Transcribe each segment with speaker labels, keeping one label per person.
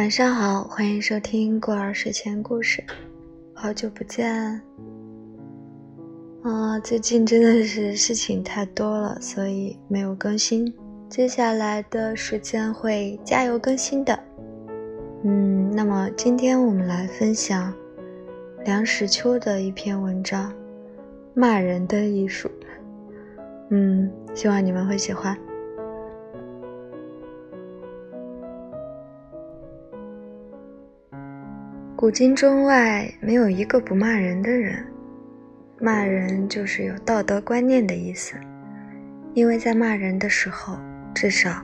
Speaker 1: 晚上好，欢迎收听过儿睡前故事。好久不见啊！最近真的是事情太多了，所以没有更新。接下来的时间会加油更新的。嗯，那么今天我们来分享梁实秋的一篇文章《骂人的艺术》。嗯，希望你们会喜欢。古今中外没有一个不骂人的人，骂人就是有道德观念的意思。因为在骂人的时候，至少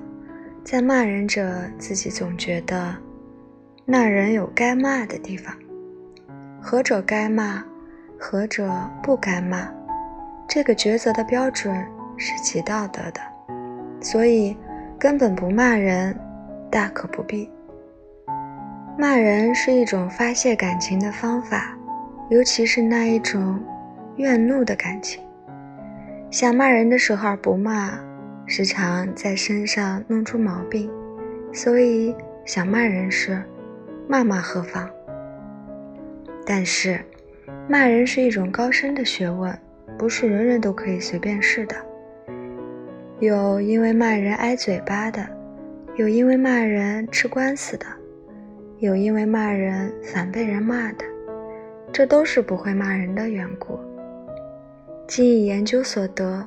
Speaker 1: 在骂人者自己总觉得那人有该骂的地方，何者该骂，何者不该骂，这个抉择的标准是极道德的，所以根本不骂人，大可不必。骂人是一种发泄感情的方法，尤其是那一种怨怒的感情。想骂人的时候不骂，时常在身上弄出毛病，所以想骂人时，骂骂何妨？但是，骂人是一种高深的学问，不是人人都可以随便试的。有因为骂人挨嘴巴的，有因为骂人吃官司的。有因为骂人反被人骂的，这都是不会骂人的缘故。今以研究所得，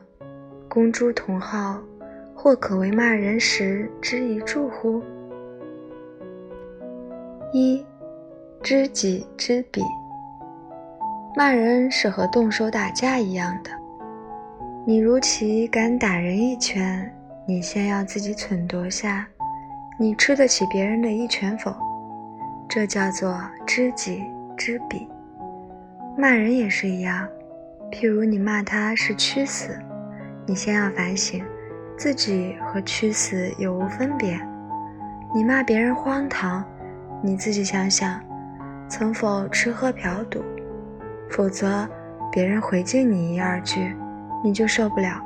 Speaker 1: 公诸同好，或可为骂人时之一助乎？一，知己知彼。骂人是和动手打架一样的，你如其敢打人一拳，你先要自己忖度下，你吃得起别人的一拳否？这叫做知己知彼。骂人也是一样，譬如你骂他是屈死，你先要反省自己和屈死有无分别。你骂别人荒唐，你自己想想，曾否吃喝嫖赌？否则，别人回敬你一二句，你就受不了。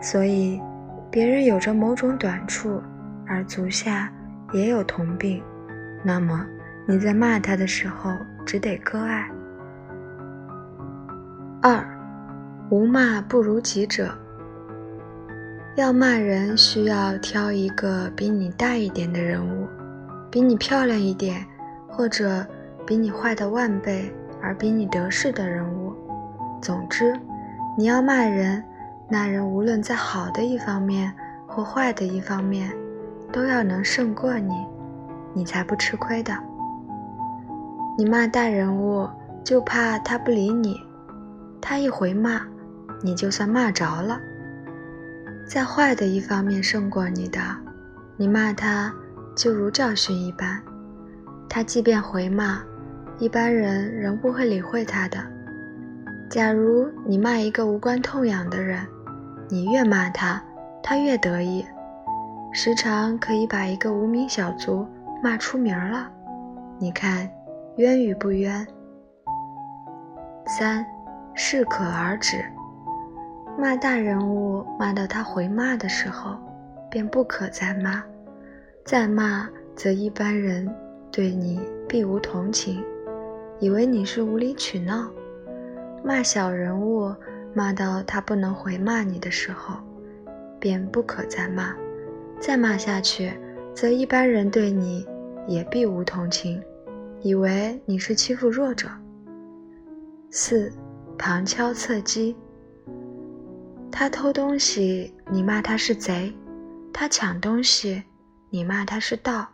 Speaker 1: 所以，别人有着某种短处，而足下也有同病。那么你在骂他的时候，只得割爱。二，无骂不如己者。要骂人，需要挑一个比你大一点的人物，比你漂亮一点，或者比你坏的万倍而比你得势的人物。总之，你要骂人，那人无论在好的一方面或坏的一方面，都要能胜过你。你才不吃亏的。你骂大人物，就怕他不理你，他一回骂，你就算骂着了。在坏的一方面胜过你的，你骂他就如教训一般，他即便回骂，一般人仍不会理会他的。假如你骂一个无关痛痒的人，你越骂他，他越得意，时常可以把一个无名小卒。骂出名了，你看冤与不冤？三，适可而止。骂大人物，骂到他回骂的时候，便不可再骂。再骂，则一般人对你必无同情，以为你是无理取闹。骂小人物，骂到他不能回骂你的时候，便不可再骂。再骂下去。则一般人对你也必无同情，以为你是欺负弱者。四，旁敲侧击。他偷东西，你骂他是贼；他抢东西，你骂他是盗，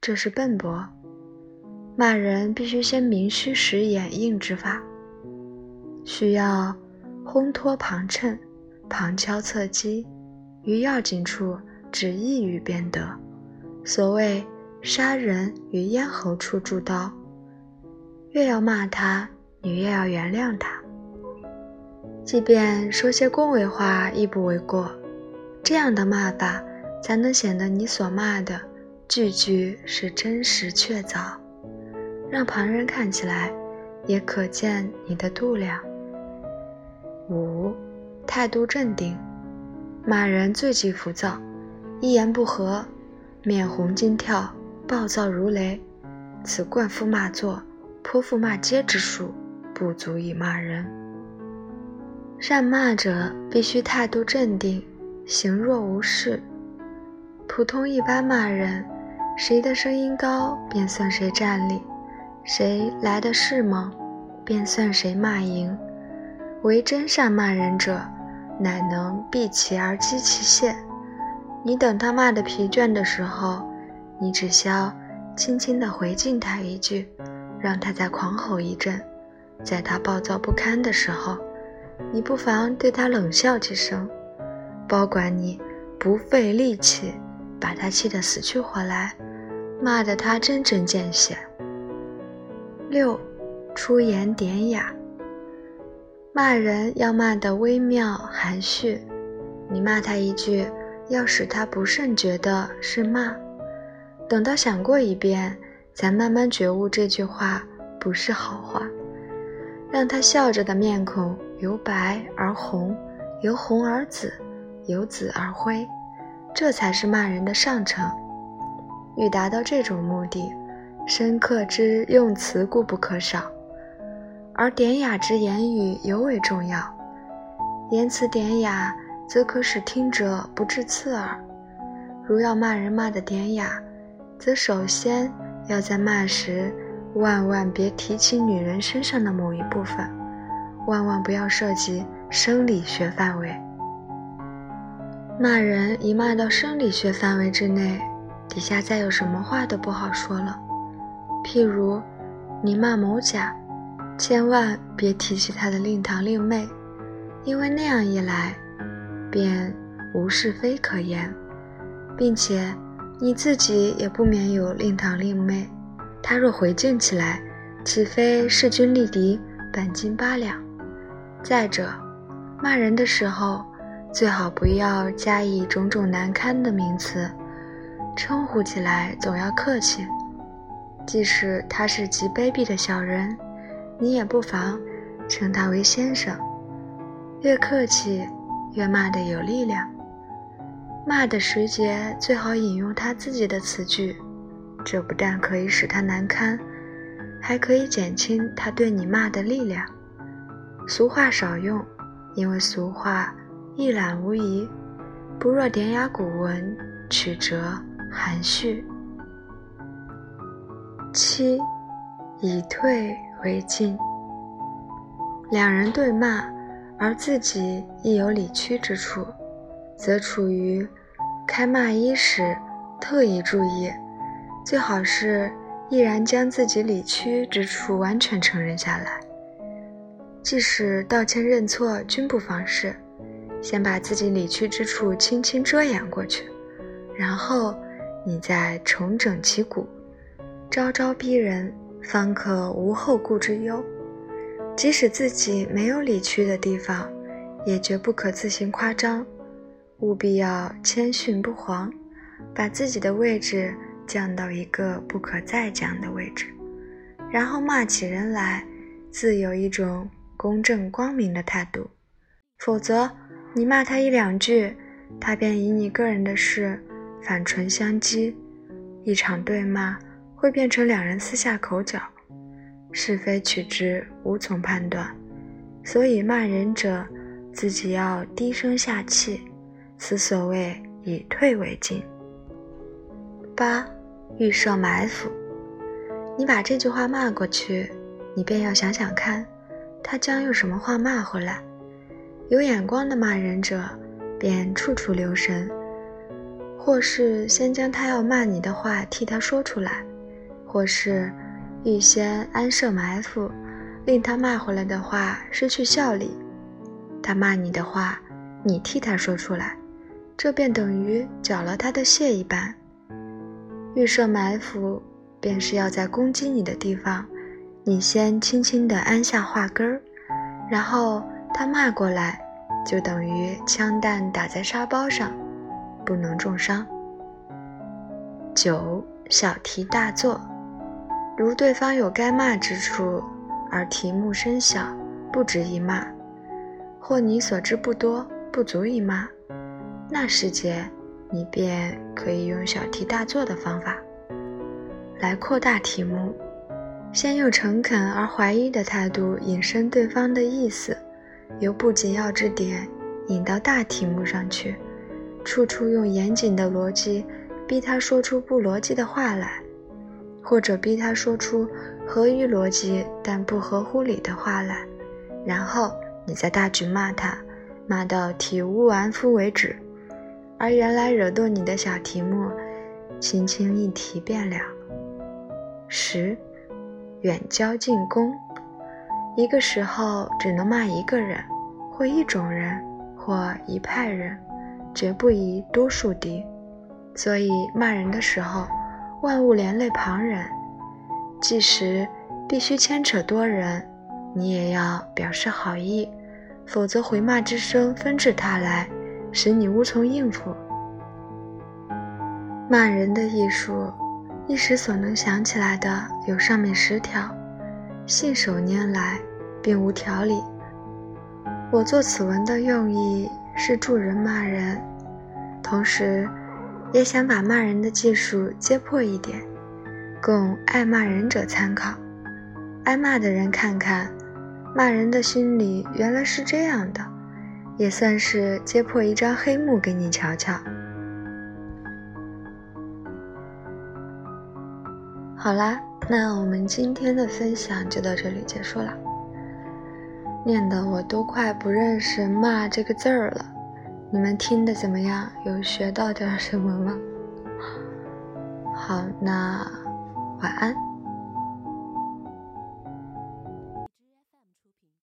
Speaker 1: 这是笨拙。骂人必须先明虚实掩映之法，需要烘托旁衬，旁敲侧击，于要紧处只一语便得。所谓杀人于咽喉处铸刀，越要骂他，你越要原谅他。即便说些恭维话亦不为过，这样的骂法才能显得你所骂的句句是真实确凿，让旁人看起来也可见你的度量。五，态度镇定。骂人最忌浮躁，一言不合。面红筋跳，暴躁如雷，此灌夫骂作、泼妇骂街之术，不足以骂人。善骂者必须态度镇定，行若无事。普通一般骂人，谁的声音高，便算谁占理；谁来的势猛，便算谁骂赢。唯真善骂人者，乃能避其而击其线。你等他骂得疲倦的时候，你只需要轻轻地回敬他一句，让他再狂吼一阵；在他暴躁不堪的时候，你不妨对他冷笑几声，保管你不费力气把他气得死去活来，骂得他针针见血。六，出言典雅。骂人要骂得微妙含蓄，你骂他一句。要使他不慎觉得是骂，等到想过一遍，才慢慢觉悟这句话不是好话。让他笑着的面孔由白而红，由红而紫，由紫而灰，这才是骂人的上乘。欲达到这种目的，深刻之用词固不可少，而典雅之言语尤为重要。言辞典雅。则可使听者不致刺耳。如要骂人骂得典雅，则首先要在骂时万万别提起女人身上的某一部分，万万不要涉及生理学范围。骂人一骂到生理学范围之内，底下再有什么话都不好说了。譬如你骂某甲，千万别提起他的令堂令妹，因为那样一来。便无是非可言，并且你自己也不免有令堂令妹，他若回敬起来，岂非势均力敌，半斤八两？再者，骂人的时候，最好不要加以种种难堪的名词，称呼起来总要客气。即使他是极卑鄙的小人，你也不妨称他为先生，越客气。越骂得有力量，骂的时节最好引用他自己的词句，这不但可以使他难堪，还可以减轻他对你骂的力量。俗话少用，因为俗话一览无遗，不若典雅古文，曲折含蓄。七，以退为进。两人对骂。而自己亦有理屈之处，则处于开骂一时，特意注意，最好是毅然将自己理屈之处完全承认下来。即使道歉认错，均不妨事，先把自己理屈之处轻轻遮掩过去，然后你再重整旗鼓，招招逼人，方可无后顾之忧。即使自己没有理屈的地方，也绝不可自行夸张，务必要谦逊不惶，把自己的位置降到一个不可再降的位置，然后骂起人来，自有一种公正光明的态度。否则，你骂他一两句，他便以你个人的事反唇相讥，一场对骂会变成两人私下口角。是非曲直无从判断，所以骂人者自己要低声下气，此所谓以退为进。八，预设埋伏。你把这句话骂过去，你便要想想看，他将用什么话骂回来。有眼光的骂人者，便处处留神，或是先将他要骂你的话替他说出来，或是。预先安设埋伏，令他骂回来的话失去效力。他骂你的话，你替他说出来，这便等于缴了他的械一般。预设埋伏，便是要在攻击你的地方，你先轻轻地安下话根儿，然后他骂过来，就等于枪弹打在沙包上，不能重伤。九小题大做。如对方有该骂之处，而题目深小，不值一骂；或你所知不多，不足以骂，那时节，你便可以用小题大做的方法。来扩大题目，先用诚恳而怀疑的态度引申对方的意思，由不紧要之点引到大题目上去，处处用严谨的逻辑逼他说出不逻辑的话来，或者逼他说出合于逻辑但不合乎理的话来，然后你再大举骂他，骂到体无完肤为止，而原来惹动你的小题目。轻轻一提便了。十，远交近攻。一个时候只能骂一个人，或一种人，或一派人，绝不宜多数敌。所以骂人的时候，万物连累旁人。即使必须牵扯多人，你也要表示好意，否则回骂之声纷至沓来，使你无从应付。骂人的艺术，一时所能想起来的有上面十条，信手拈来，并无条理。我做此文的用意是助人骂人，同时也想把骂人的技术揭破一点，供爱骂人者参考，挨骂的人看看，骂人的心理原来是这样的，也算是揭破一张黑幕给你瞧瞧。好啦，那我们今天的分享就到这里结束了。念的我都快不认识“骂”这个字儿了，你们听的怎么样？有学到点什么吗？好，那晚安。